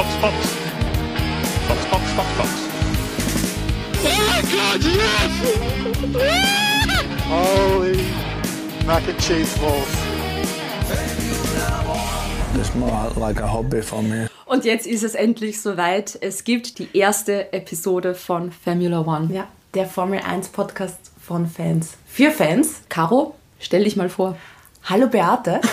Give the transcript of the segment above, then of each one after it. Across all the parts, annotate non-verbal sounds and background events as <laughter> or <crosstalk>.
Box, Box. Box, Box, Box, Box. Oh God, yes! Holy mac and cheese balls. It's more like a hobby for me. Und jetzt ist es endlich soweit. Es gibt die erste Episode von Formula One. Ja, der Formel 1 Podcast von Fans. Für Fans. Caro, stell dich mal vor. Hallo Beate. <laughs>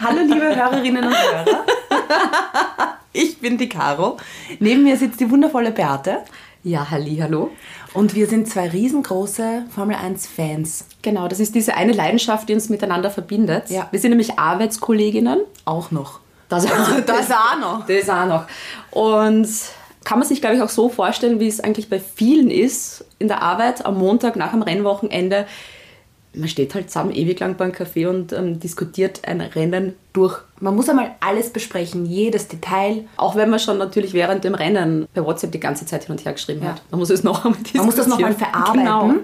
Hallo liebe Hörerinnen und Hörer. <laughs> Ich bin die Caro. Neben mir sitzt die wundervolle Beate. Ja, halli, hallo. Und wir sind zwei riesengroße Formel 1 Fans. Genau, das ist diese eine Leidenschaft, die uns miteinander verbindet. Ja. Wir sind nämlich Arbeitskolleginnen. Auch noch. Das, <laughs> Das auch noch. Das auch noch. Und kann man sich, glaube ich, auch so vorstellen, wie es eigentlich bei vielen ist in der Arbeit am Montag nach dem Rennwochenende. Man steht halt zusammen ewig lang beim Café und ähm, diskutiert ein Rennen durch. Man muss einmal alles besprechen, jedes Detail. Auch wenn man schon natürlich während dem Rennen bei WhatsApp die ganze Zeit hin und her geschrieben Ja. hat. Man muss es noch einmal Man muss das noch mal diskutieren. verarbeiten. Genau.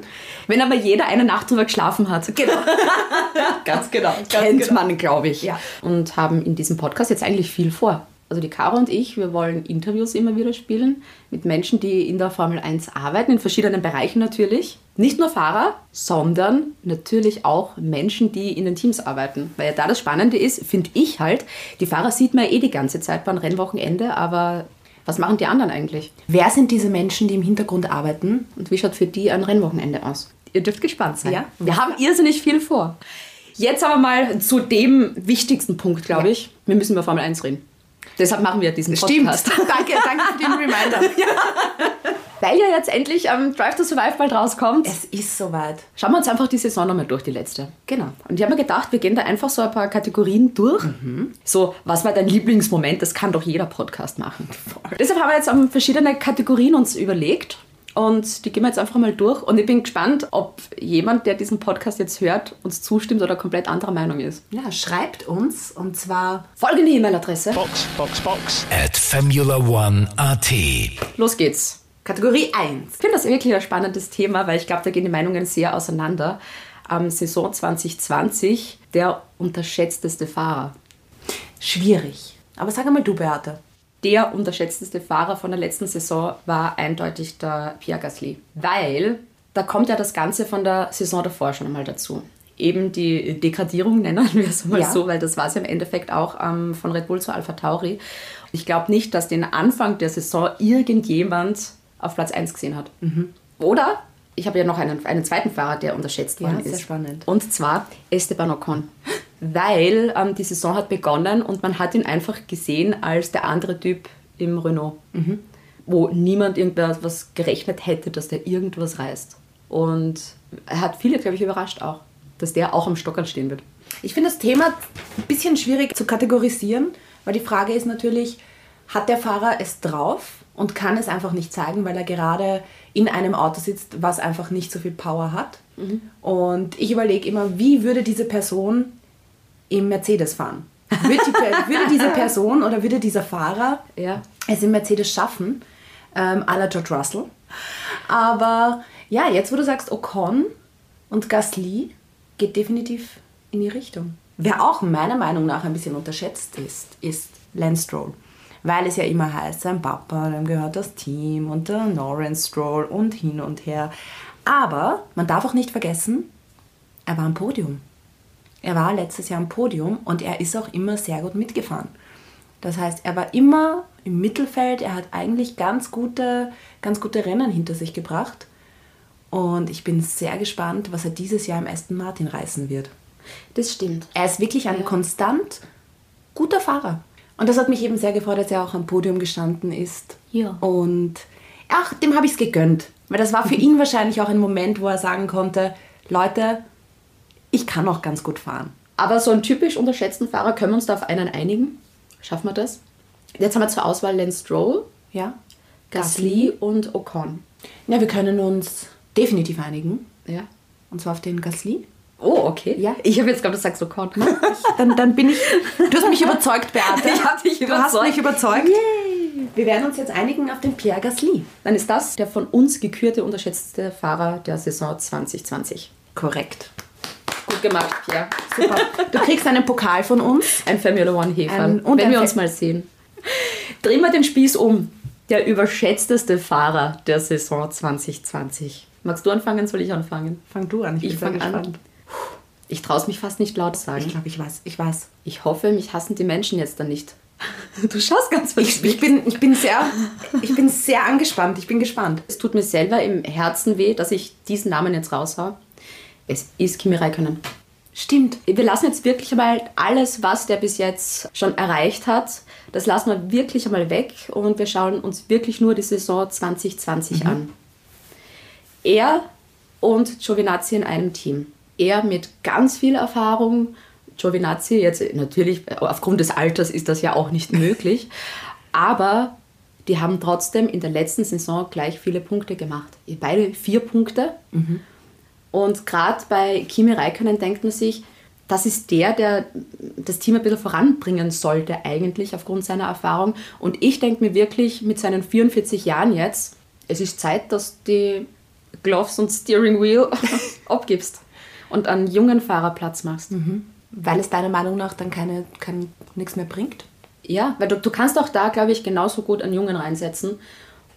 Wenn aber jeder eine Nacht drüber geschlafen hat. Genau. <laughs> ganz genau. Ganz Kennt genau. man, glaube ich. Ja. Und haben in diesem Podcast jetzt eigentlich viel vor. Also die Caro und ich, wir wollen Interviews immer wieder spielen mit Menschen, die in der Formel 1 arbeiten, in verschiedenen Bereichen natürlich. Nicht nur Fahrer, sondern natürlich auch Menschen, die in den Teams arbeiten. Weil ja da das Spannende ist, finde ich halt, die Fahrer sieht man ja eh die ganze Zeit beim Rennwochenende, aber was machen die anderen eigentlich? Wer sind diese Menschen, die im Hintergrund arbeiten? Und wie schaut für die ein Rennwochenende aus? Ihr dürft gespannt sein. Ja. Wir haben irrsinnig viel vor. Jetzt aber mal zu dem wichtigsten Punkt, glaube Ja. ich. Wir müssen über Formel 1 reden. Deshalb machen wir diesen Podcast. <laughs> danke, danke für den Reminder. <laughs> Weil ja jetzt endlich ähm, Drive to Survive bald rauskommt. Es ist soweit. Schauen wir uns einfach die Saison nochmal durch, die letzte. Genau. Und ich habe mir gedacht, wir gehen da einfach so ein paar Kategorien durch. So, was war dein Lieblingsmoment? Das kann doch jeder Podcast machen. Deshalb haben wir jetzt ähm, verschiedene Kategorien uns überlegt. Und die gehen wir jetzt einfach mal durch. Und ich bin gespannt, ob jemand, der diesen Podcast jetzt hört, uns zustimmt oder komplett anderer Meinung ist. Ja, schreibt uns und zwar Folgende E-Mail-Adresse. Box, Box, Box. at Formula One AT. Los geht's. Kategorie 1. Ich finde das wirklich ein spannendes Thema, weil ich glaube, da gehen die Meinungen sehr auseinander. Am Saison 2020 der unterschätzteste Fahrer. Schwierig. Aber sag einmal du, Beate. Der unterschätzteste Fahrer von der letzten Saison war eindeutig der Pierre Gasly. Weil da kommt ja das Ganze von der Saison davor schon einmal dazu. Eben die Degradierung nennen wir es mal Ja. so, weil das war es ja im Endeffekt auch ähm, von Red Bull zu Alpha Tauri. Ich glaube nicht, dass den Anfang der Saison irgendjemand auf Platz 1 gesehen hat. Oder ich habe ja noch einen, einen zweiten Fahrer, der unterschätzt Ja, worden sehr ist. spannend. Und zwar Esteban Ocon. Weil ähm, die Saison hat begonnen und man hat ihn einfach gesehen als der andere Typ im Renault. Wo niemand irgendwas gerechnet hätte, dass der irgendwas reißt. Und er hat viele, glaube ich, überrascht auch, dass der auch am Stockern stehen wird. Ich finde das Thema ein bisschen schwierig zu kategorisieren, weil die Frage ist natürlich, hat der Fahrer es drauf und kann es einfach nicht zeigen, weil er gerade in einem Auto sitzt, was einfach nicht so viel Power hat. Und ich überlege immer, wie würde diese Person im Mercedes fahren? Würde, die, würde diese <laughs> Person oder würde dieser Fahrer Ja. es im Mercedes schaffen, ähm, à la George Russell. Aber ja, jetzt wo du sagst Ocon und Gasly, geht definitiv in die Richtung. Wer auch meiner Meinung nach ein bisschen unterschätzt ist, ist Lance Stroll. Weil es ja immer heißt, sein Papa, dem gehört das Team und der Lawrence Stroll und hin und her. Aber man darf auch nicht vergessen, er war am Podium. Er war letztes Jahr am Podium und er ist auch immer sehr gut mitgefahren. Das heißt, er war immer im Mittelfeld, er hat eigentlich ganz gute, ganz gute Rennen hinter sich gebracht. Und ich bin sehr gespannt, was er dieses Jahr im Aston Martin reißen wird. Das stimmt. Er ist wirklich ein konstant guter Fahrer. Und das hat mich eben sehr gefreut, dass er auch am Podium gestanden ist. Ja. Und ach, dem habe ich es gegönnt. Weil das war für <laughs> ihn wahrscheinlich auch ein Moment, wo er sagen konnte, Leute, ich kann auch ganz gut fahren. Aber so einen typisch unterschätzten Fahrer, können wir uns da auf einen einigen? Schaffen wir das? Jetzt haben wir zur Auswahl Lance Stroll, Ja? Gasly und Ocon. Ja, wir können uns definitiv einigen. Ja. Und zwar auf den Gasly. Oh, okay. Ja. Ich habe jetzt gerade gesagt Ocon. Dann, dann bin ich. Du hast mich überzeugt, Beate. <laughs> Ich hab dich Du hast überzeugt. mich überzeugt. Wir werden uns jetzt einigen auf den Pierre Gasly. Dann ist das der von uns gekürte unterschätzte Fahrer der Saison 2020. Korrekt. Gut gemacht, Pierre. Super. Du kriegst einen Pokal von uns. Ein Formula One Hefer. Ein- und wenn wir Fe- uns mal sehen. Drehen wir den Spieß um. Der überschätzteste Fahrer der Saison 2020. Magst du anfangen, soll ich anfangen? Fang du an, ich, Ich bin sehr fang an. Ich traue es mich fast nicht laut sagen. Ich glaube, ich weiß, ich weiß. Ich hoffe, mich hassen die Menschen jetzt dann nicht. <laughs> Du schaust ganz Ich, ich, bin, ich, bin sehr, ich bin sehr angespannt, ich bin gespannt. Es tut mir selber im Herzen weh, dass ich diesen Namen jetzt raushau. Es ist Kimi Räikkönen. Stimmt. Wir lassen jetzt wirklich einmal alles, was der bis jetzt schon erreicht hat, das lassen wir wirklich einmal weg und wir schauen uns wirklich nur die Saison 2020 an. Er und Giovinazzi in einem Team. Er mit ganz viel Erfahrung. Giovinazzi jetzt natürlich, aufgrund des Alters ist das ja auch nicht <laughs> möglich, aber die haben trotzdem in der letzten Saison gleich viele Punkte gemacht. Beide vier Punkte. Und gerade bei Kimi Räikkönen denkt man sich, das ist der, der das Team ein bisschen voranbringen sollte, eigentlich aufgrund seiner Erfahrung. Und ich denke mir wirklich mit seinen 44 Jahren jetzt, es ist Zeit, dass die Gloves und Steering Wheel <laughs> abgibst und einen jungen Fahrer Platz machst. Weil es deiner Meinung nach dann keine, kein, nichts mehr bringt? Ja, weil du, du kannst auch da, glaube ich, genauso gut einen Jungen reinsetzen.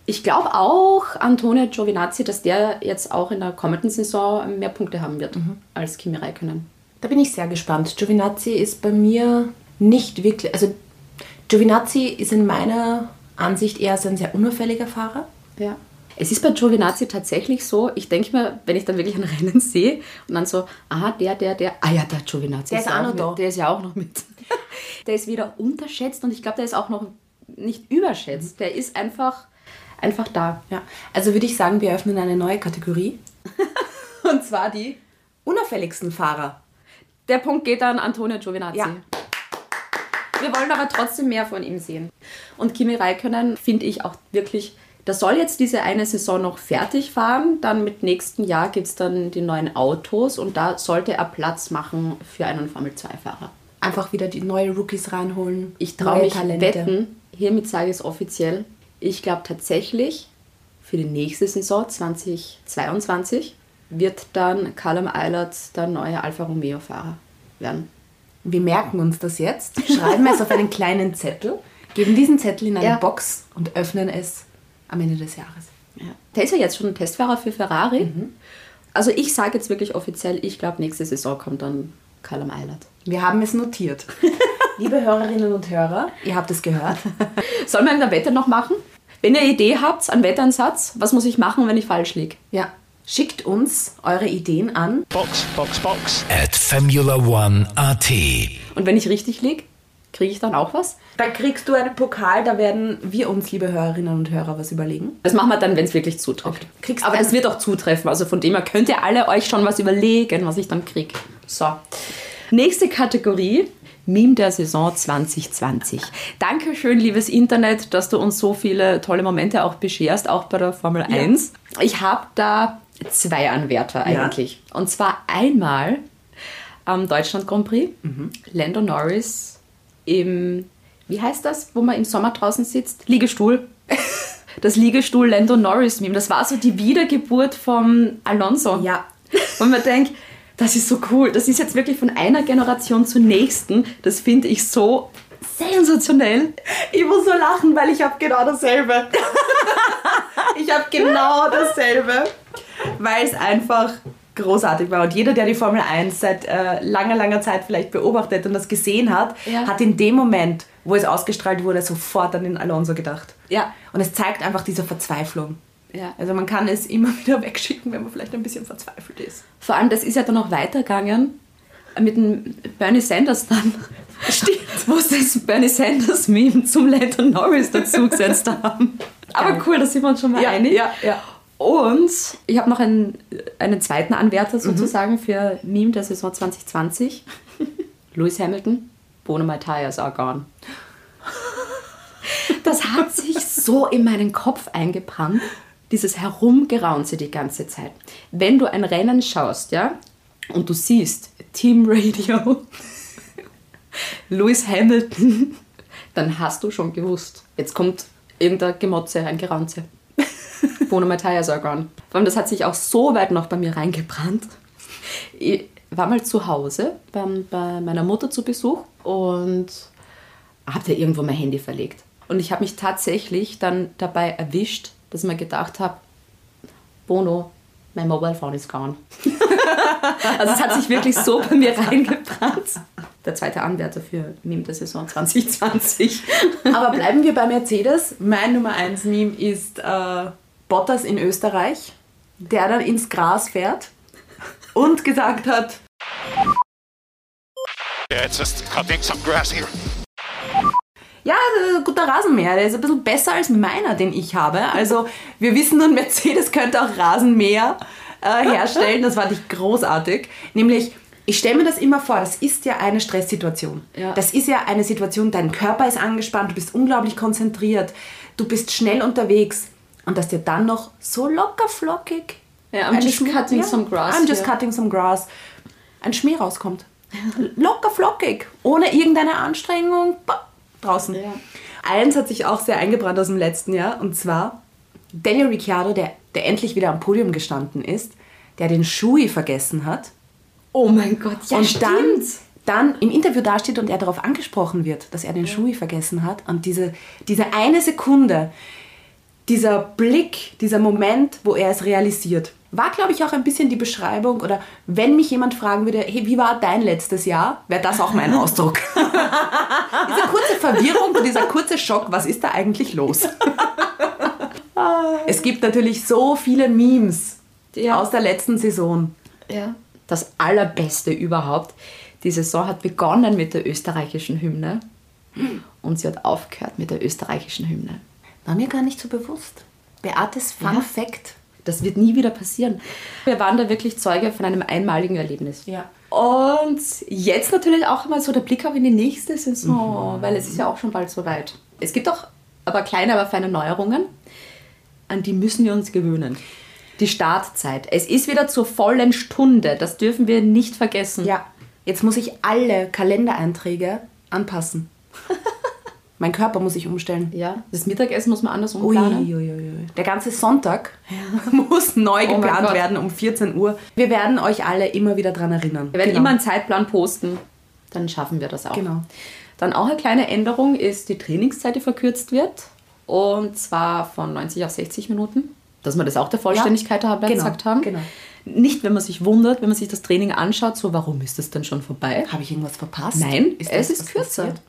Ich glaube auch Antonio Giovinazzi, dass der jetzt auch in der kommenden Saison mehr Punkte haben wird als Kimi Räikkönen. Da bin ich sehr gespannt. Giovinazzi ist bei mir nicht wirklich. Also, Giovinazzi ist in meiner Ansicht eher so ein sehr unauffälliger Fahrer. Ja. Es ist bei Giovinazzi tatsächlich so, ich denke mir, wenn ich dann wirklich ein Rennen sehe und dann so, aha, der, der, der, ah ja, der Giovinazzi Der ist ja auch noch da. Der ist ja auch noch mit. <laughs> der ist weder unterschätzt und ich glaube, der ist auch noch nicht überschätzt. Der ist einfach, einfach da. Ja. Also würde ich sagen, wir öffnen eine neue Kategorie. <laughs> Und zwar die, Unauffälligsten Fahrer. der Punkt geht an Antonio Giovinazzi. Ja. Wir wollen aber trotzdem mehr von ihm sehen. Und Kimi Räikkönen finde ich auch wirklich, der soll jetzt diese eine Saison noch fertig fahren. Dann mit nächsten Jahr gibt es dann die neuen Autos und da sollte er Platz machen für einen Formel-2-Fahrer. Einfach wieder die neue Rookies reinholen. Ich traue mich wetten, hiermit sage ich es offiziell, ich glaube tatsächlich, für die nächste Saison 2022 wird dann Callum Eilert der neue Alfa Romeo-Fahrer werden. Wir merken uns das jetzt, schreiben es auf einen kleinen Zettel, geben diesen Zettel in eine Ja. Box und öffnen es am Ende des Jahres. Ja. Der ist ja jetzt schon ein Testfahrer für Ferrari. Also ich sage jetzt wirklich offiziell, ich glaube, nächste Saison kommt dann Callum Eilert. Wir haben es notiert. <laughs> Liebe Hörerinnen und Hörer, ihr habt es gehört. Sollen wir eine Wette noch machen? Wenn ihr eine Idee habt, einen Wetteinsatz, was muss ich machen, wenn ich falsch liege? Ja. Schickt uns eure Ideen an. Box, Box, Box. At Formula One AT. Und wenn ich richtig liege, kriege ich dann auch was? Da kriegst du einen Pokal, da werden wir uns, liebe Hörerinnen und Hörer, was überlegen. Das machen wir dann, wenn es wirklich zutrifft. Kriegst Aber es wird auch zutreffen. Also von dem her könnt ihr alle euch schon was überlegen, was ich dann kriege. So. Nächste Kategorie. Meme der Saison 2020. Dankeschön, liebes Internet, dass du uns so viele tolle Momente auch bescherst, auch bei der Formel 1. Ich habe da zwei Anwärter eigentlich. Und zwar einmal am Deutschland Grand Prix. Lando Norris im, wie heißt das, wo man im Sommer draußen sitzt? Liegestuhl. <laughs> Das Liegestuhl Lando Norris Meme. Das war so die Wiedergeburt vom Alonso. Ja. Und man denkt, das ist so cool. Das ist jetzt wirklich von einer Generation zur nächsten. Das finde ich so sensationell. Ich muss so lachen, weil ich habe genau dasselbe. <laughs> ich habe genau dasselbe. Weil es einfach großartig war. Und jeder, der die Formel 1 seit äh, langer, langer Zeit vielleicht beobachtet und das gesehen hat, Ja. hat in dem Moment, wo es ausgestrahlt wurde, sofort an den Alonso gedacht. Ja. Und es zeigt einfach diese Verzweiflung. Ja. Also man kann es immer <laughs> wieder wegschicken, wenn man vielleicht ein bisschen verzweifelt ist. Vor allem, das ist ja dann noch weitergegangen mit dem Bernie Sanders dann. <laughs> Stimmt. Wo sie das Bernie Sanders Meme zum Lando Norris dazugesetzt haben. <laughs> Aber cool, da sind wir uns schon mal einig. ja, ja. Und ich habe noch einen, einen zweiten Anwärter sozusagen für Meme der Saison 2020. Lewis Hamilton, Bono My Tires are gone. Das hat sich so in meinen Kopf eingebrannt, dieses Herumgeraunze die ganze Zeit. Wenn du ein Rennen schaust, ja, und du siehst Team Radio, <laughs> Lewis Hamilton, <laughs> dann hast du schon gewusst, jetzt kommt irgendein Gemotze, ein Geraunze. Bono are gone. Vor allem, das hat sich auch so weit noch bei mir reingebrannt. Ich war mal zu Hause beim, bei meiner Mutter zu Besuch und habe da irgendwo mein Handy verlegt. Und ich habe mich tatsächlich dann dabei erwischt, dass ich mir gedacht habe, Bono, mein Mobile Phone ist gone. <laughs> also es hat sich wirklich so bei mir reingebrannt. Der zweite Anwärter für Meme der Saison 2020. Aber bleiben wir bei Mercedes. Mein Nummer 1 Meme ist äh, Bottas in Österreich, der dann ins Gras fährt und gesagt hat, Yeah, it's just cutting some grass here. Ja, guter Rasenmäher, der ist ein bisschen besser als meiner, den ich habe. Also wir wissen nun, Mercedes könnte auch Rasenmäher äh, herstellen. Das fand ich großartig. Nämlich, ich stelle mir das immer vor, das ist ja eine Stresssituation. Ja. Das ist ja eine Situation, dein Körper ist angespannt, du bist unglaublich konzentriert, du bist schnell unterwegs. Und dass dir dann noch so locker flockig Ja, I'm just Schmier- cutting some grass I'm just here. cutting some grass. Ein Schmier rauskommt. locker flockig. Ohne irgendeine Anstrengung. Bah, draußen. Ja. Eins hat sich auch sehr eingebrannt aus dem letzten Jahr. Und zwar Daniel Ricciardo, der, der endlich wieder am Podium gestanden ist, der den Schui vergessen hat. Oh mein Gott, ja und dann, dann im Interview dasteht und er darauf angesprochen wird, dass er den Schui vergessen hat. Und diese, diese eine Sekunde, dieser Blick, dieser Moment, wo er es realisiert, war, glaube ich, auch ein bisschen die Beschreibung oder wenn mich jemand fragen würde, hey, wie war dein letztes Jahr, wäre das auch mein <laughs> Ausdruck. <laughs> Diese kurze Verwirrung und dieser kurze Schock, was ist da eigentlich los? <laughs> es gibt natürlich so viele Memes Ja. aus der letzten Saison. Ja. Das Allerbeste überhaupt. Die Saison hat begonnen mit der österreichischen Hymne und sie hat aufgehört mit der österreichischen Hymne. War mir gar nicht so bewusst. Beates Fun Ja. Fact. Das wird nie wieder passieren. Wir waren da wirklich Zeuge von einem einmaligen Erlebnis. Ja. Und jetzt natürlich auch mal so der Blick auch in die nächste Saison, weil es ist ja auch schon bald soweit. Es gibt auch aber kleine, aber feine Neuerungen, an die müssen wir uns gewöhnen. Die Startzeit. Es ist wieder zur vollen Stunde. Das dürfen wir nicht vergessen. Ja. Jetzt muss ich alle Kalendereinträge anpassen. Mein Körper muss ich umstellen. Ja, das Mittagessen muss man anders umplanen. ui, ui, ui. Der ganze Sonntag <laughs> muss neu Oh geplant werden um 14 Uhr. Wir werden euch alle immer wieder dran erinnern. Wir werden Genau. immer einen Zeitplan posten, dann schaffen wir das auch. Genau. Dann auch eine kleine Änderung ist, die Trainingszeit, die verkürzt wird. Und zwar von 90 auf 60 Minuten. Dass wir das auch der Vollständigkeit halber genau, gesagt haben. genau. Nicht, wenn man sich wundert, wenn man sich das Training anschaut, so warum ist das denn schon vorbei? Habe ich irgendwas verpasst? Nein, Ist es ist kürzer. passiert?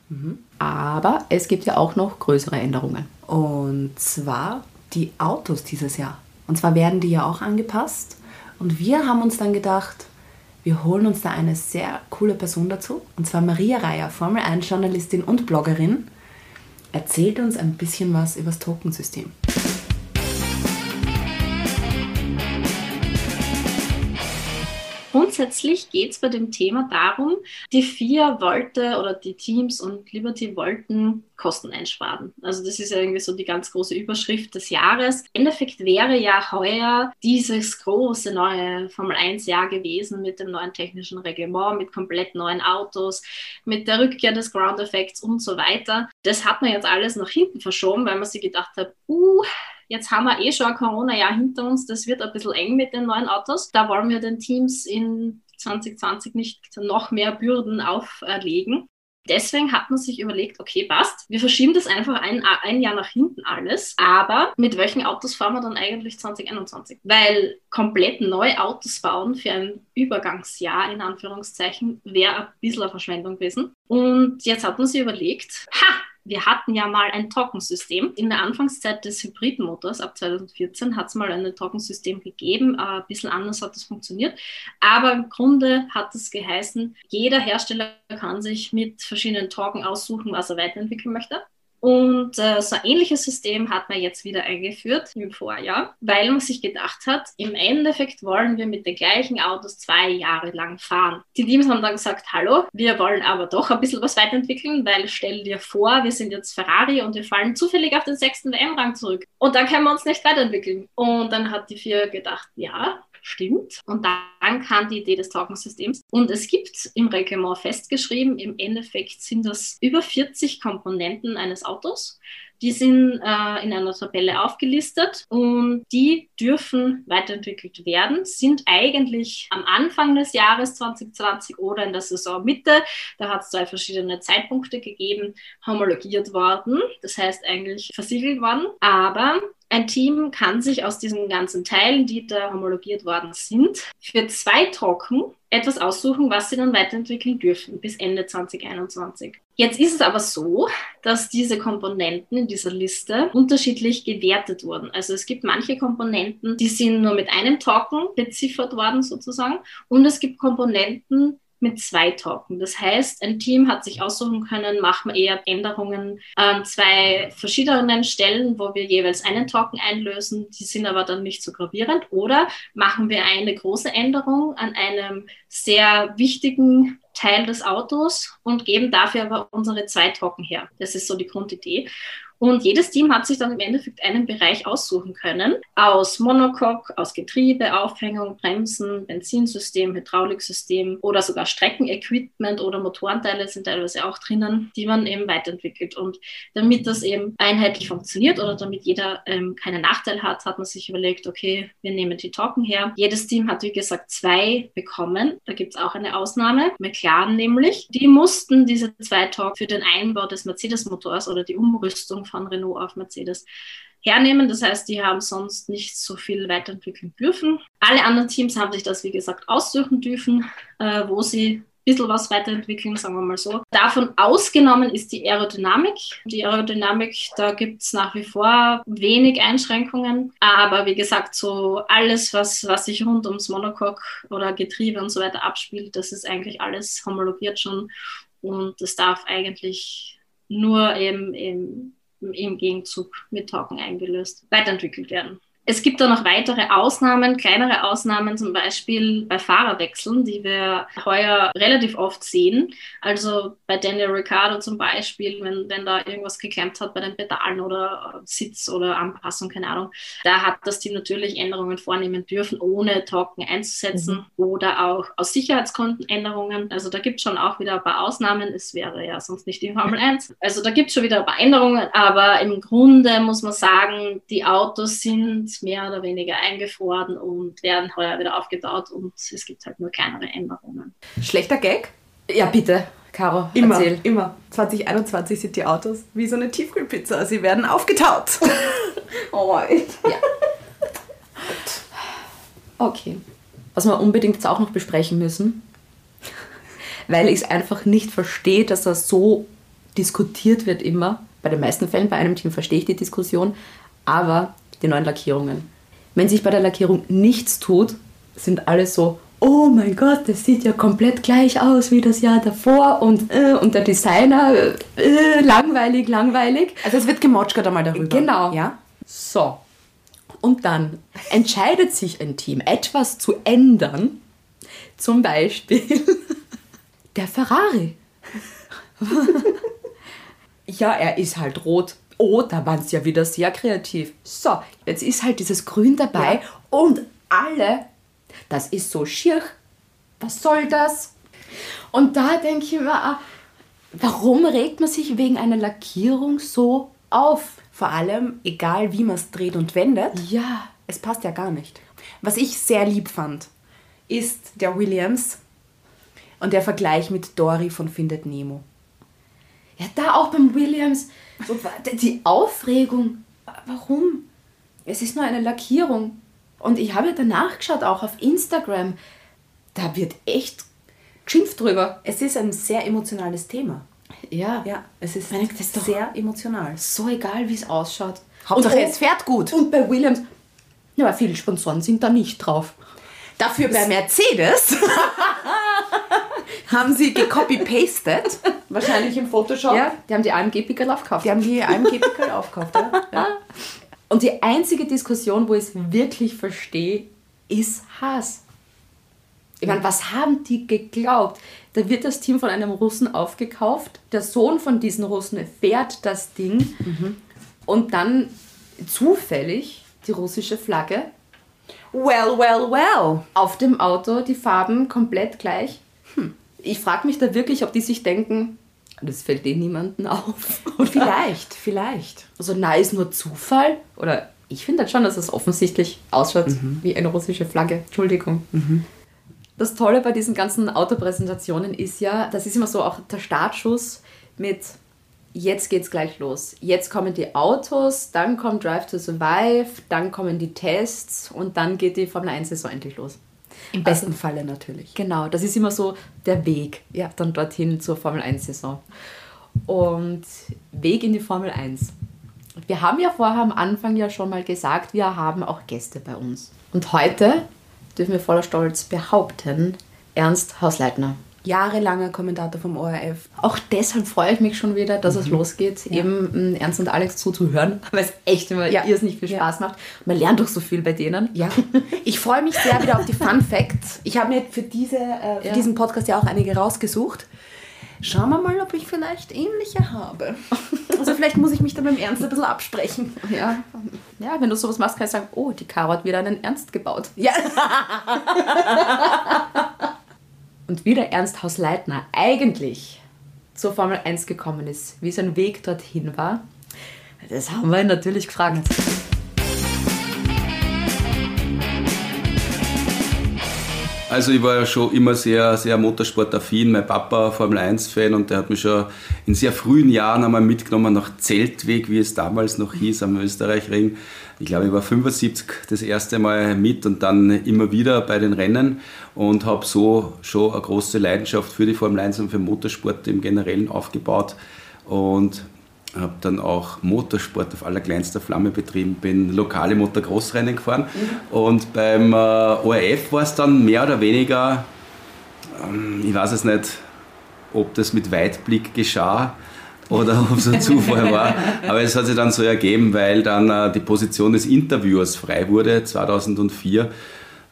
Aber es gibt ja auch noch größere Änderungen. Und zwar die Autos dieses Jahr. Und zwar werden die ja auch angepasst. Und wir haben uns dann gedacht, wir holen uns da eine sehr coole Person dazu. Und zwar Maria Reier, Formel 1 Journalistin und Bloggerin, erzählt uns ein bisschen was über das Tokensystem. Grundsätzlich geht es bei dem Thema darum, die vier wollte oder die Teams und Liberty wollten Kosten einsparen. Also das ist ja irgendwie so die ganz große Überschrift des Jahres. Im Endeffekt wäre ja heuer dieses große neue Formel 1 Jahr gewesen mit dem neuen technischen Reglement, mit komplett neuen Autos, mit der Rückkehr des Ground Effects und so weiter. Das hat man jetzt alles nach hinten verschoben, weil man sich gedacht hat, uh, Jetzt haben wir eh schon ein Corona-Jahr hinter uns. Das wird ein bisschen eng mit den neuen Autos. Da wollen wir den Teams in 2020 nicht noch mehr Bürden auferlegen. Deswegen hat man sich überlegt, okay, passt, wir verschieben das einfach ein, ein Jahr nach hinten alles, aber mit welchen Autos fahren wir dann eigentlich 2021? Weil komplett neue Autos bauen für ein Übergangsjahr, in Anführungszeichen, wäre ein bisschen eine Verschwendung gewesen. Und jetzt hat man sich überlegt, ha, wir hatten ja mal ein Trockensystem. In der Anfangszeit des Hybridmotors, ab 2014, hat es mal ein Trockensystem gegeben. Äh, ein bisschen anders hat das funktioniert. Aber im Grunde hat es geheißen, jeder Hersteller kann sich mit verschiedenen Torken aussuchen, was er weiterentwickeln möchte. Und äh, so ein ähnliches System hat man jetzt wieder eingeführt im Vorjahr, weil man sich gedacht hat, im Endeffekt wollen wir mit den gleichen Autos zwei Jahre lang fahren. Die Teams haben dann gesagt, hallo, wir wollen aber doch ein bisschen was weiterentwickeln, weil stell dir vor, wir sind jetzt Ferrari und wir fallen zufällig auf den sechsten WM-Rang zurück. Und dann können wir uns nicht weiterentwickeln. Und dann hat die vier gedacht, ja, stimmt. Und dann kam die Idee des Trockensystems. Und es gibt im Reglement festgeschrieben, im Endeffekt sind das über 40 Komponenten eines Autos. Die sind äh, in einer Tabelle aufgelistet und die dürfen weiterentwickelt werden, sind eigentlich am Anfang des Jahres 2020 oder in der Saisonmitte, da hat es zwei verschiedene Zeitpunkte gegeben, homologiert worden. Das heißt eigentlich versiegelt worden. Aber ein Team kann sich aus diesen ganzen Teilen, die da homologiert worden sind, für zwei Token etwas aussuchen, was sie dann weiterentwickeln dürfen bis Ende 2021. Jetzt ist es aber so, dass diese Komponenten in dieser Liste unterschiedlich gewertet wurden. Also es gibt manche Komponenten, die sind nur mit einem Token beziffert worden sozusagen und es gibt Komponenten, mit zwei Token. Das heißt, ein Team hat sich aussuchen können, machen wir eher Änderungen an zwei verschiedenen Stellen, wo wir jeweils einen Token einlösen, die sind aber dann nicht so gravierend. Oder machen wir eine große Änderung an einem sehr wichtigen Teil des Autos und geben dafür aber unsere zwei Token her. Das ist so die Grundidee. Und jedes Team hat sich dann im Endeffekt einen Bereich aussuchen können. Aus Monocoque, aus Getriebe, Aufhängung, Bremsen, Benzinsystem, Hydrauliksystem oder sogar Streckenequipment oder Motorenteile sind teilweise auch drinnen, die man eben weiterentwickelt. Und damit das eben einheitlich funktioniert oder damit jeder ähm, keinen Nachteil hat, hat man sich überlegt, okay, wir nehmen die Token her. Jedes Team hat, wie gesagt, zwei bekommen. Da gibt es auch eine Ausnahme, McLaren nämlich. Die mussten diese zwei Token für den Einbau des Mercedes-Motors oder die Umrüstung von Renault auf Mercedes hernehmen. Das heißt, die haben sonst nicht so viel weiterentwickeln dürfen. Alle anderen Teams haben sich das, wie gesagt, aussuchen dürfen, äh, wo sie bisschen was weiterentwickeln, sagen wir mal so. Davon ausgenommen ist die Aerodynamik. Die Aerodynamik, da gibt es nach wie vor wenig Einschränkungen. Aber wie gesagt, so alles, was, was sich rund ums Monocoque oder Getriebe und so weiter abspielt, das ist eigentlich alles homologiert schon. Und das darf eigentlich nur eben, eben im Gegenzug mit Token eingelöst, weiterentwickelt werden. Es gibt da noch weitere Ausnahmen, kleinere Ausnahmen, zum Beispiel bei Fahrerwechseln, die wir heuer relativ oft sehen. Also bei Daniel Ricciardo zum Beispiel, wenn, wenn da irgendwas geklemmt hat bei den Pedalen oder Sitz oder Anpassung, keine Ahnung. Da hat das Team natürlich Änderungen vornehmen dürfen, ohne Token einzusetzen mhm. oder auch aus Sicherheitsgründen Änderungen. Also da gibt es schon auch wieder ein paar Ausnahmen. Es wäre ja sonst nicht die Formel 1. Also da gibt es schon wieder ein paar Änderungen, aber im Grunde muss man sagen, die Autos sind mehr oder weniger eingefroren und werden heuer wieder aufgetaut und es gibt halt nur kleinere Änderungen. Schlechter Gag? Ja, bitte. Caro, immer, erzähl. immer. 2021 sind die Autos wie so eine Tiefkühlpizza. Sie werden aufgetaut. <laughs> oh, ja. Okay. Was wir unbedingt jetzt auch noch besprechen müssen, weil ich es einfach nicht verstehe, dass das so diskutiert wird immer. Bei den meisten Fällen, bei einem Team verstehe ich die Diskussion, aber die neuen Lackierungen. Wenn sich bei der Lackierung nichts tut, sind alle so, oh mein Gott, das sieht ja komplett gleich aus wie das Jahr davor und, äh, und der Designer, äh, langweilig, langweilig. Also es wird gemotschert einmal darüber. Genau. Ja? So. Und dann entscheidet sich ein Team, etwas zu ändern. Zum Beispiel <laughs> der Ferrari. <laughs> ja, er ist halt rot oh, da waren sie ja wieder sehr kreativ. So, jetzt ist halt dieses Grün dabei ja. und alle, das ist so schier. Was soll das? Und da denke ich mir, ah, warum regt man sich wegen einer Lackierung so auf? Vor allem, egal wie man es dreht und wendet, ja. es passt ja gar nicht. Was ich sehr lieb fand, ist der Williams und der Vergleich mit Dory von Findet Nemo. Ja, da auch beim Williams, so, die Aufregung, warum? Es ist nur eine Lackierung. Und ich habe danach geschaut, auch auf Instagram. Da wird echt geschimpft drüber. Es ist ein sehr emotionales Thema. Ja. Ja, es ist, meine, ist sehr emotional. So egal, wie es ausschaut. Hauptsache, und, es fährt gut. Und bei Williams, ja, viele Sponsoren sind da nicht drauf. Dafür bei Mercedes <laughs> haben sie gecopy-pastet. <laughs> Wahrscheinlich im Photoshop. Ja, die haben die AMG-Pickel aufgekauft. Die haben die AMG-Pickel <laughs> aufgekauft, ja. ja. Und die einzige Diskussion, wo ich es wirklich verstehe, ist Hass. Ich meine, was haben die geglaubt? Da wird das Team von einem Russen aufgekauft. Der Sohn von diesen Russen fährt das Ding. Mhm. Und dann zufällig die russische Flagge. Well, well, well. Auf dem Auto die Farben komplett gleich. Ich frage mich da wirklich, ob die sich denken, Das fällt eh niemandem auf. <laughs> Vielleicht, vielleicht. Also na, ist nur Zufall. Oder ich finde halt schon, dass es offensichtlich ausschaut wie eine russische Flagge. Entschuldigung. Das Tolle bei diesen ganzen Autopräsentationen ist ja, das ist immer so auch der Startschuss mit jetzt geht's gleich los. Jetzt kommen die Autos, dann kommt Drive to Survive, dann kommen die Tests und dann geht die Formel 1 Saison endlich los. Im besten Falle natürlich. Genau, das ist immer so der Weg, ja, dann dorthin zur Formel 1 Saison. Und Weg in die Formel 1. Wir haben ja vorher am Anfang ja schon mal gesagt, wir haben auch Gäste bei uns. Und heute dürfen wir voller Stolz behaupten, Ernst Hausleitner. Jahrelanger Kommentator vom ORF. Auch deshalb freue ich mich schon wieder, dass es losgeht, eben mm, Ernst und Alex zuzuhören, <laughs> weil es echt immer Ja. irrsinnig viel Ja. Spaß macht. Man lernt doch so viel bei denen. Ja, ich freue mich sehr wieder auf die Fun Facts. Ich habe mir für, diese, äh, für Ja. diesen Podcast ja auch einige rausgesucht. Schauen wir mal, ob ich vielleicht ähnliche habe. Also vielleicht muss ich mich da dem Ernst ein bisschen absprechen. Ja, ja wenn du sowas machst, kannst du sagen, oh, die Caro hat wieder einen Ernst gebaut. Ja. <laughs> Und wie der Ernst Hausleitner eigentlich zur Formel 1 gekommen ist, wie sein Weg dorthin war, das haben wir ihn natürlich gefragt. Also ich war ja schon immer sehr, sehr motorsportaffin. Mein Papa Formel 1-Fan und der hat mich schon in sehr frühen Jahren einmal mitgenommen nach Zeltweg, wie es damals noch hieß, am Österreichring. Ich glaube, ich war 75 das erste Mal mit und dann immer wieder bei den Rennen und habe so schon eine große Leidenschaft für die Formel 1 und für Motorsport im Generellen aufgebaut und habe dann auch Motorsport auf allerkleinster Flamme betrieben, bin lokale Motocross-Rennen gefahren und beim äh, ORF war es dann mehr oder weniger, ähm, ich weiß es nicht, ob das mit Weitblick geschah oder ob es ein Zufall war, aber es hat sich dann so ergeben, weil dann äh, die Position des Interviewers frei wurde 2004. Äh,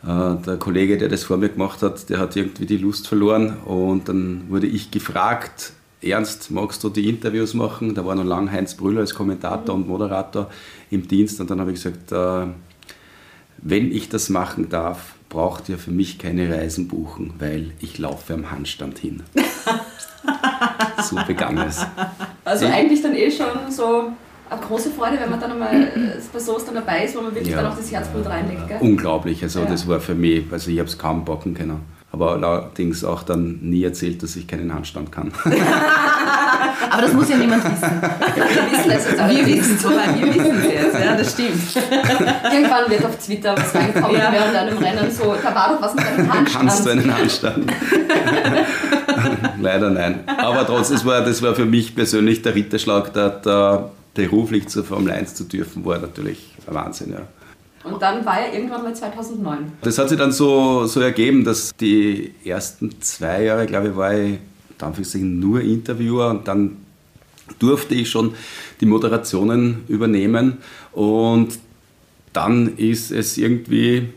Der Kollege, der das vor mir gemacht hat, der hat irgendwie die Lust verloren und dann wurde ich gefragt, Ernst, magst du die Interviews machen? Da war noch lang Heinz Brüller als Kommentator und Moderator im Dienst und dann habe ich gesagt, äh, wenn ich das machen darf, braucht ihr für mich keine Reisen buchen, weil ich laufe am Handstand hin. <laughs> so begann es. Also Ich- eigentlich dann eh schon so eine große Freude, wenn man dann einmal bei sowas dann dabei ist, wo man wirklich Ja. dann auch das Herzblut reinlegt. Gell? Unglaublich, also Ja. das war für mich, also ich habe es kaum bocken können. Aber allerdings auch dann nie erzählt, dass ich keinen Handstand kann. <laughs> Aber das muss ja niemand wissen. Wir wissen es jetzt alle. Wir wissen es, wobei wir wissen es jetzt. Ja, das stimmt. Irgendwann wird auf Twitter was reingekommen Ja. während einem Rennen so, da war doch was mit einem Handstand. Kannst du einen Handstand? Leider nein. Aber trotzdem, es war, das war für mich persönlich der Ritterschlag, da, da beruflich zur Formel 1 zu dürfen, war natürlich ein Wahnsinn. Ja. Und dann war er irgendwann mal 2009. Das hat sich dann so, so ergeben, dass die ersten zwei Jahre, glaube ich, war ich in Anführungszeichen nur Interviewer und dann durfte ich schon die Moderationen übernehmen und dann ist es irgendwie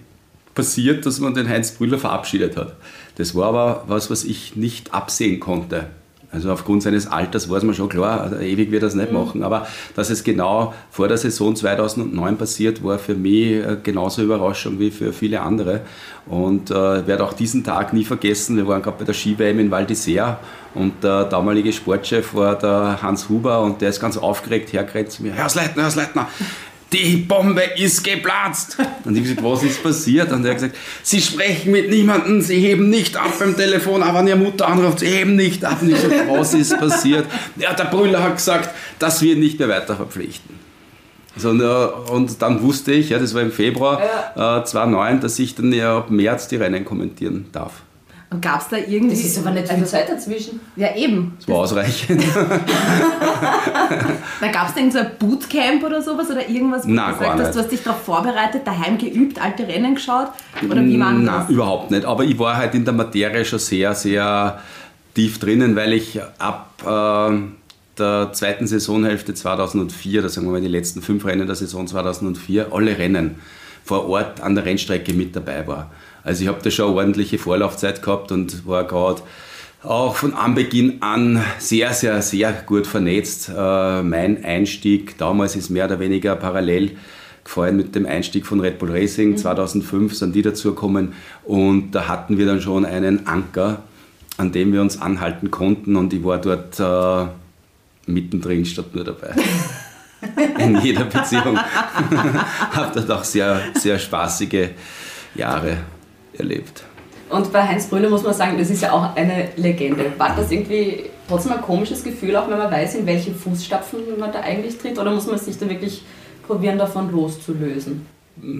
passiert, dass man den Heinz Brüller verabschiedet hat. Das war aber was, was ich nicht absehen konnte. Also aufgrund seines Alters war es mir schon klar, also ewig wird er es nicht machen, aber dass es genau vor der Saison 2009 passiert, war für mich äh, genauso Überraschung wie für viele andere. Und äh, ich werde auch diesen Tag nie vergessen. Wir waren gerade bei der Ski-WM in Val d'Isère und der damalige Sportchef war der Hans Huber und der ist ganz aufgeregt hergerannt zu mir. Herr Sleitner, Herr Sleitner, die Bombe ist geplatzt. Und ich habe gesagt, was ist passiert? Und er hat gesagt, Sie sprechen mit niemandem, Sie heben nicht ab beim Telefon, aber wenn Ihre Mutter anruft, Sie heben nicht ab. Und ich gesagt, was ist passiert? Ja, der Brüller hat gesagt, dass wir ihn nicht mehr weiter verpflichten. So, und, äh, und dann wusste ich, ja, das war im Februar äh, 2009, dass ich dann ja ab März die Rennen kommentieren darf. Und gab es da irgendwie. Das ist aber nicht viel Zeit dazwischen. Ja, eben. Das war ausreichend. <laughs> Da gab es da irgend so ein Bootcamp oder sowas oder irgendwas, wo Na, du gar gesagt hast, nicht. du hast dich darauf vorbereitet, daheim geübt, alte Rennen geschaut? Oder wie war Nein, das? überhaupt nicht. Aber ich war halt in der Materie schon sehr, sehr tief drinnen, weil ich ab äh, der zweiten Saisonhälfte 2004, da sagen wir mal die letzten fünf Rennen der Saison 2004, alle Rennen vor Ort an der Rennstrecke mit dabei war. Also ich habe da schon ordentliche Vorlaufzeit gehabt und war gerade auch von Anbeginn an sehr, sehr, sehr gut vernetzt. Äh, mein Einstieg damals ist mehr oder weniger parallel gefallen mit dem Einstieg von Red Bull Racing. 2005 sind die dazugekommen und da hatten wir dann schon einen Anker an dem wir uns anhalten konnten und ich war dort äh, mittendrin statt nur dabei. <laughs> In jeder Beziehung. <laughs> habe dort auch sehr, sehr spaßige Jahre erlebt. Und bei Heinz Brüller muss man sagen, das ist ja auch eine Legende. War das irgendwie trotzdem ein komisches Gefühl, auch wenn man weiß, in welche Fußstapfen man da eigentlich tritt? Oder muss man sich da wirklich probieren, davon loszulösen?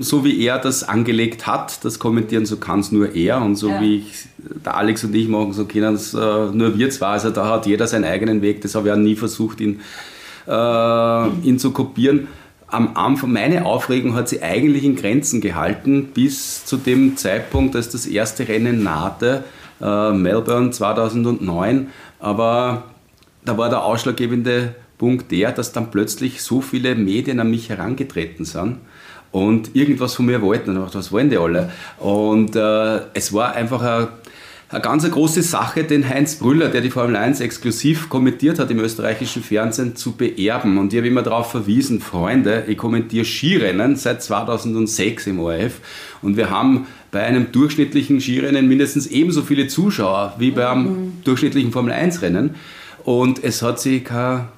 So wie er das angelegt hat, das kommentieren, so kann es nur er. Und so Ja. wie ich, der Alex und ich machen, so können es äh, nur wir zwei. Also da hat jeder seinen eigenen Weg. Das habe ich auch nie versucht, ihn, äh, ihn zu kopieren. Am Anfang, meine Aufregung hat sie eigentlich in Grenzen gehalten, bis zu dem Zeitpunkt, als das erste Rennen nahte, äh, Melbourne 2009. Aber da war der ausschlaggebende Punkt der, dass dann plötzlich so viele Medien an mich herangetreten sind und irgendwas von mir wollten. Und ich dachte, was wollen die alle? Und äh, es war einfach eine, eine ganz große Sache, den Heinz Brüller, der die Formel 1 exklusiv kommentiert hat im österreichischen Fernsehen, zu beerben. Und ich habe immer darauf verwiesen, Freunde, ich kommentiere Skirennen seit 2006 im ORF und wir haben bei einem durchschnittlichen Skirennen mindestens ebenso viele Zuschauer wie beim durchschnittlichen Formel 1 Rennen. Und es hat sich kein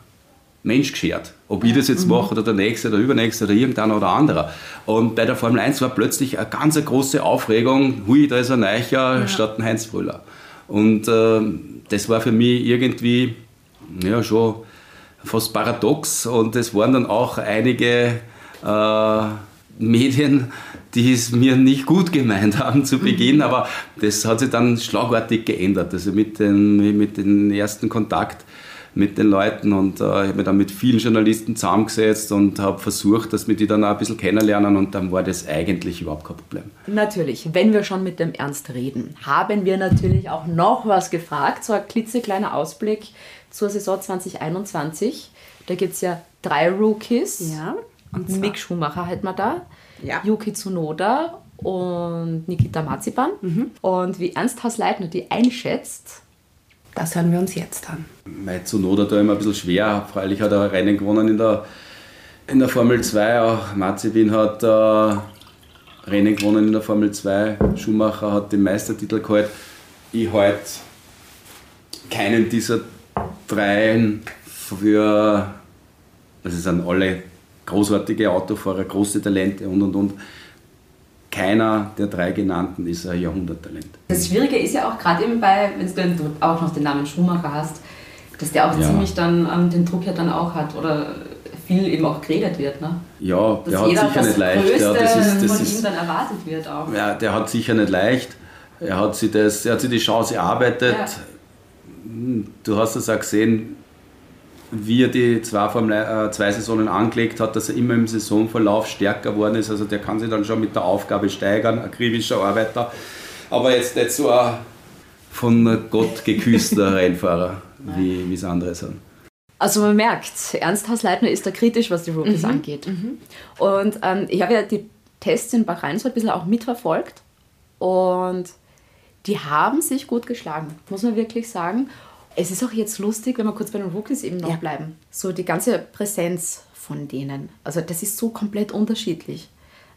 Mensch geschert. Ob ich das jetzt mache oder der Nächste oder Übernächste oder irgendeiner oder anderer. Und bei der Formel 1 war plötzlich eine ganz große Aufregung, hui, da ist ein Neicher statt ein Heinz Brüller. Und äh, das war für mich irgendwie ja, schon fast paradox. Und es waren dann auch einige äh, Medien, die es mir nicht gut gemeint <laughs> haben zu Beginn, aber das hat sich dann schlagartig geändert. Also mit dem, mit dem ersten Kontakt mit den Leuten und äh, ich habe mich dann mit vielen Journalisten zusammengesetzt und habe versucht, dass wir die dann auch ein bisschen kennenlernen und dann war das eigentlich überhaupt kein Problem. Natürlich, wenn wir schon mit dem Ernst reden, haben wir natürlich auch noch was gefragt. So ein klitzekleiner Ausblick zur Saison 2021. Da gibt es ja drei Rookies. Ja, und Und Mick Schumacher hat man da, Ja. Yuki Tsunoda und Nikita Mazipan. Und wie Ernst Hausleitner die einschätzt, Das hören wir uns jetzt an. Mein Zunoda da immer ein bisschen schwer. Freilich hat er Rennen gewonnen in der, in der Formel 2. Auch Mazepin hat äh, Rennen gewonnen in der Formel 2. Schumacher hat den Meistertitel geholt. Ich halte keinen dieser dreien für. Also es sind alle großartige Autofahrer, große Talente und und und. Keiner der drei genannten ist ein Jahrhunderttalent. Das Schwierige ist ja auch gerade eben bei, wenn du dann auch noch den Namen Schumacher hast, dass der auch Ja. ziemlich dann ähm, den Druck ja dann auch hat oder viel eben auch geredet wird. Ne? Ja, Dass der hat sicher nicht leicht. Ja, das ist, das von ist, ihm dann erwartet wird auch. Ja, der hat sicher nicht leicht. Er hat sich, das, er hat sich die Chance erarbeitet. Du hast es auch gesehen, wie er die zwei, Formel, äh, zwei Saisonen angelegt hat, dass er immer im Saisonverlauf stärker geworden ist. Also der kann sich dann schon mit der Aufgabe steigern, akribischer Arbeiter. Aber jetzt nicht so ein von Gott geküsster <laughs> Rennfahrer, wie wie es andere sind. Also man merkt, Ernst Hausleitner ist da kritisch, was die Rookies angeht. Und ähm, ich habe ja die Tests in Bahrain so ein bisschen auch mitverfolgt und die haben sich gut geschlagen, muss man wirklich sagen. Es ist auch jetzt lustig, wenn wir kurz bei den Rookies eben noch Ja. bleiben. So die ganze Präsenz von denen. Also das ist so komplett unterschiedlich.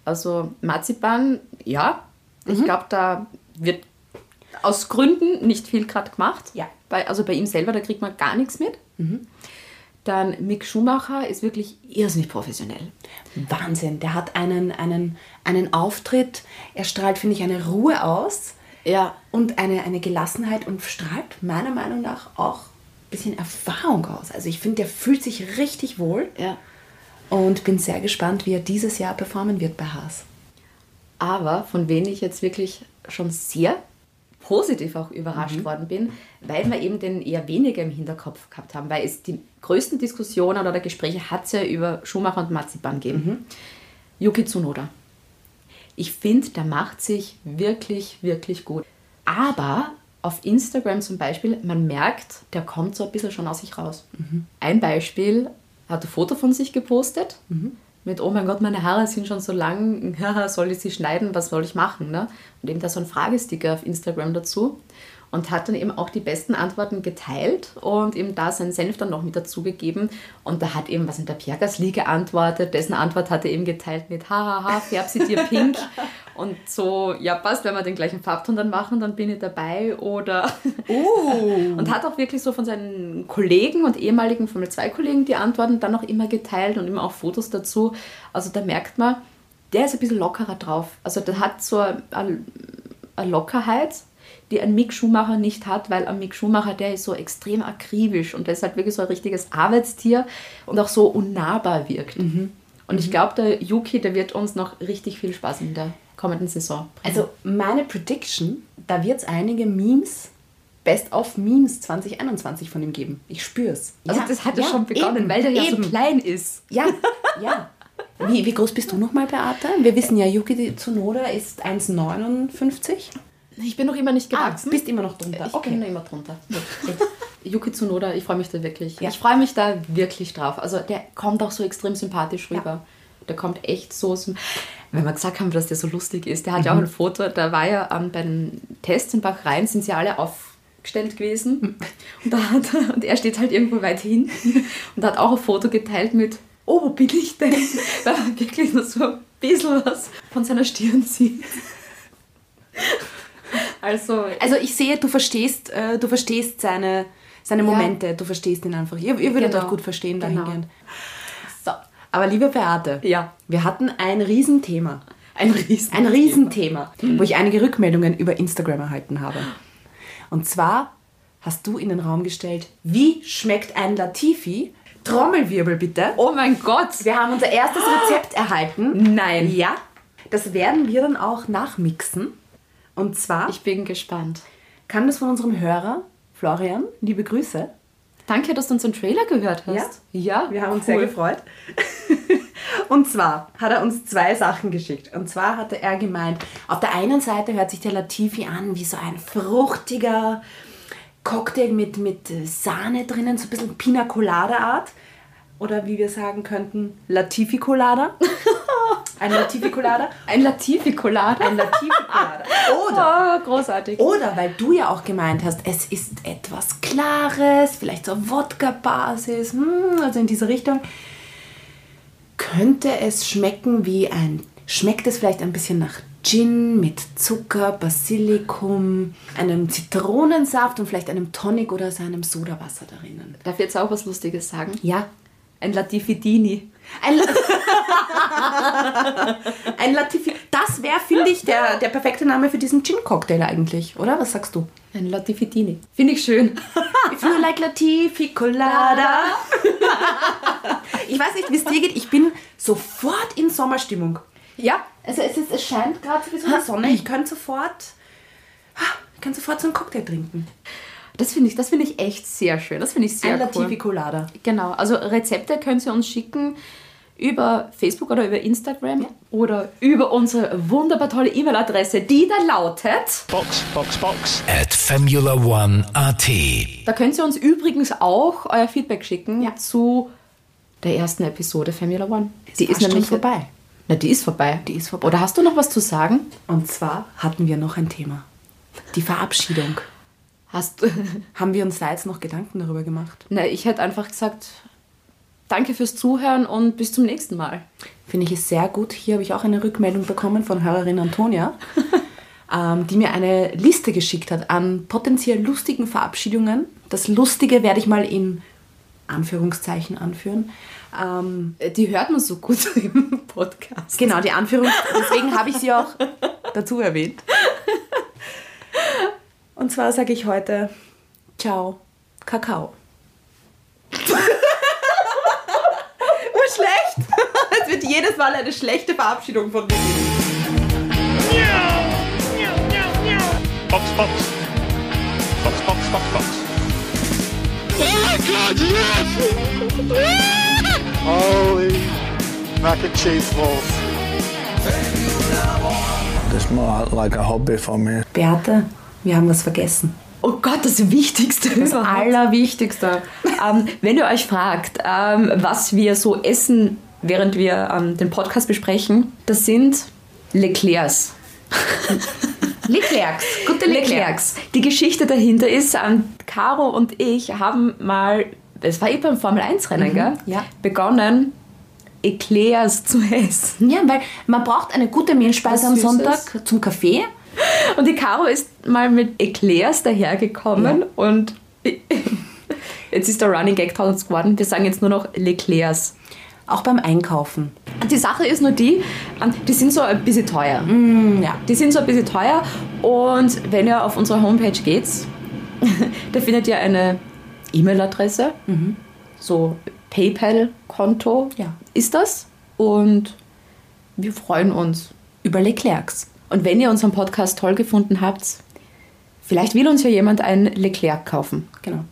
Also Marzipan, ja, ich glaube, da wird aus Gründen nicht viel gerade gemacht. Ja. Bei, also bei ihm selber, da kriegt man gar nichts mit. Dann Mick Schumacher ist wirklich irrsinnig professionell. Wahnsinn, der hat einen, einen, einen Auftritt, er strahlt, finde ich, eine Ruhe aus Ja. und eine, eine Gelassenheit und strahlt meiner Meinung nach auch ein bisschen Erfahrung aus. Also ich finde, der fühlt sich richtig wohl Ja. und bin sehr gespannt, wie er dieses Jahr performen wird bei Haas. Aber von wem ich jetzt wirklich schon sehr positiv auch überrascht worden bin, weil wir eben den eher weniger im Hinterkopf gehabt haben, weil es die größten Diskussionen oder Gespräche hat es ja über Schumacher und Marzipan gegeben. Yuki Tsunoda. Ich finde, der macht sich wirklich, wirklich gut. Aber auf Instagram zum Beispiel, man merkt, der kommt so ein bisschen schon aus sich raus. Ein Beispiel, hat ein Foto von sich gepostet mit, oh mein Gott, meine Haare sind schon so lang, <laughs> soll ich sie schneiden, was soll ich machen? Ne? Und eben da so ein Fragesticker auf Instagram dazu und hat dann eben auch die besten Antworten geteilt und eben da seinen Senf dann noch mit dazugegeben. Und da hat eben, was in der Pierre Gasly geantwortet, dessen Antwort hat er eben geteilt mit, hahaha, färb sie dir pink. <laughs> Und so, ja, passt, wenn wir den gleichen Farbton dann machen, dann bin ich dabei. Oder. Oh. <laughs> und hat auch wirklich so von seinen Kollegen und ehemaligen Formel 2-Kollegen die Antworten dann auch immer geteilt und immer auch Fotos dazu. Also da merkt man, der ist ein bisschen lockerer drauf. Also der hat so eine, eine Lockerheit, die ein Mick Schumacher nicht hat, weil ein Mick Schumacher, der ist so extrem akribisch und der ist halt wirklich so ein richtiges Arbeitstier und auch so unnahbar wirkt. Und ich glaube, der Yuki, der wird uns noch richtig viel Spaß in der kommenden Saison. bringen. Also meine Prediction, da wird es einige Memes, Best of Memes 2021 von ihm geben. Ich spür's. also Ja, das hat ja, schon begonnen, eben, weil der ja eben. so klein ist. Ja, ja. Wie, wie groß bist du nochmal, Beate? Wir wissen ja, Yuki Tsunoda ist 1,59. Ich bin noch immer nicht Ah, gewachsen. bist immer noch drunter. Ich bin noch immer drunter. Yuki Tsunoda, ich freue mich da wirklich. Ja. Ich freue mich da wirklich drauf. Also der kommt auch so extrem sympathisch rüber. Der kommt echt so, wenn wir gesagt haben, dass der so lustig ist. Der hat ja auch ein Foto, da war ja ähm, bei den Tests in Bachrhein, sind sie alle aufgestellt gewesen. Und, da hat, er- und er steht halt irgendwo weit hinten und hat auch ein Foto geteilt mit, oh, wo bin ich denn? <laughs> Weil man wirklich nur so ein bisschen was von seiner Stirn sieht. Also, Also ich sehe, du verstehst, äh, du verstehst seine, seine Momente, du verstehst ihn einfach. Ihr, ihr würdet Genau. euch gut verstehen Genau. dahingehend. so. Aber liebe Beate, Ja. wir hatten ein Riesenthema. Ein Riesen. Ein Riesenthema, wo ich einige Rückmeldungen über Instagram erhalten habe. Und zwar hast du in den Raum gestellt, wie schmeckt ein Latifi? Trommelwirbel bitte. Oh mein Gott! Wir haben unser erstes Rezept erhalten. <gasps> Nein. Ja, das werden wir dann auch nachmixen. Und zwar Ich bin gespannt. kam das von unserem Hörer, Florian, liebe Grüße. Danke, dass du unseren Trailer gehört hast. Ja, wir haben uns sehr gefreut. <laughs> Und zwar hat er uns zwei Sachen geschickt. Und zwar hatte er gemeint, auf der einen Seite hört sich der Latifi an wie so ein fruchtiger Cocktail mit, mit Sahne drinnen, so ein bisschen Pina Colada Art. Oder wie wir sagen könnten, Latifi Colada. <laughs> Ein Latifi Colada. Ein Latifi-Colada. Ein Latifi Colada. Oder Oh, großartig. oder weil du ja auch gemeint hast, es ist etwas Klares, vielleicht so Wodka-Basis, hm, also in diese Richtung. Könnte es schmecken wie ein, schmeckt es vielleicht ein bisschen nach Gin mit Zucker, Basilikum, einem Zitronensaft und vielleicht einem Tonic oder so einem Sodawasser darin? Darf ich jetzt auch was Lustiges sagen? Ja. Ein Latifidini. Ein, La <laughs> ein Latifi. Das wäre, finde ich, der, der perfekte Name für diesen Gin-Cocktail eigentlich, oder? Was sagst du? Ein Latifidini. Finde ich schön. <laughs> If you like Latifi Colada. <laughs> ich weiß nicht, wie es dir geht. Ich bin sofort in Sommerstimmung. Ja, Also es, ist, es scheint gerade so so eine Sonne. Ich könnte sofort, ich könnte sofort so einen Cocktail trinken. Das finde ich, das finde ich echt sehr schön. Das finde ich sehr Ein cool. Colada. Genau, also Rezepte können Sie uns schicken über Facebook oder über Instagram oder über unsere wunderbar tolle E-Mail-Adresse, die da lautet. Box, Box, Box. at Formula One AT. Da könnt ihr uns übrigens auch euer Feedback schicken Ja. zu der ersten Episode Formula One. die ist schon vorbei. Na, die ist vorbei. Die ist vorbei. Oder hast du noch was zu sagen? Und zwar hatten wir noch ein Thema. Die Verabschiedung. Hast <laughs> Haben wir uns da jetzt noch Gedanken darüber gemacht? Na, ich hätte einfach gesagt, danke fürs Zuhören und bis zum nächsten Mal. Finde ich es sehr gut. Hier habe ich auch eine Rückmeldung bekommen von Hörerin Antonia, <laughs> ähm, die mir eine Liste geschickt hat an potenziell lustigen Verabschiedungen. Das Lustige werde ich mal in Anführungszeichen anführen. Ähm, Äh, Die hört man so gut <laughs> im Podcast. genau, die Anführung, deswegen habe ich sie auch dazu erwähnt. Und zwar sage ich heute Ciao, Kakao. Urschlecht! Es wird jedes Mal eine schlechte Verabschiedung von mir geben. Box, Box. Box, Box, Box, Box. Holy mac and cheese balls. That's more like a hobby for me. Beate, wir haben was vergessen. Oh Gott, das Wichtigste Das überhaupt. Allerwichtigste. ähm, wenn ihr euch fragt, ähm, was wir so essen, während wir ähm, den Podcast besprechen, das sind Leclercs. <laughs> Leclercs. Gute Leclercs. Die Geschichte dahinter ist, ähm, Caro und ich haben mal, es war eh beim Formel 1 Rennen, gell? ja. begonnen, Eclairs zu essen. Ja, weil man braucht eine gute Mehlspeise am. Sonntag zum Kaffee. Und die Caro ist mal mit Eclairs dahergekommen Ja. und <laughs> jetzt ist der Running Gag draus geworden. Wir sagen jetzt nur noch Leclairs. Auch beim Einkaufen. Die Sache ist nur die, die sind so ein bisschen teuer. ja. Die sind so ein bisschen teuer und wenn ihr auf unsere Homepage geht, <laughs> da findet ihr eine E-Mail-Adresse, so PayPal-Konto Ja. ist das und wir freuen uns. Über Leclercs. Und wenn ihr unseren Podcast toll gefunden habt, vielleicht will uns ja jemand ein Leclerc kaufen. Genau.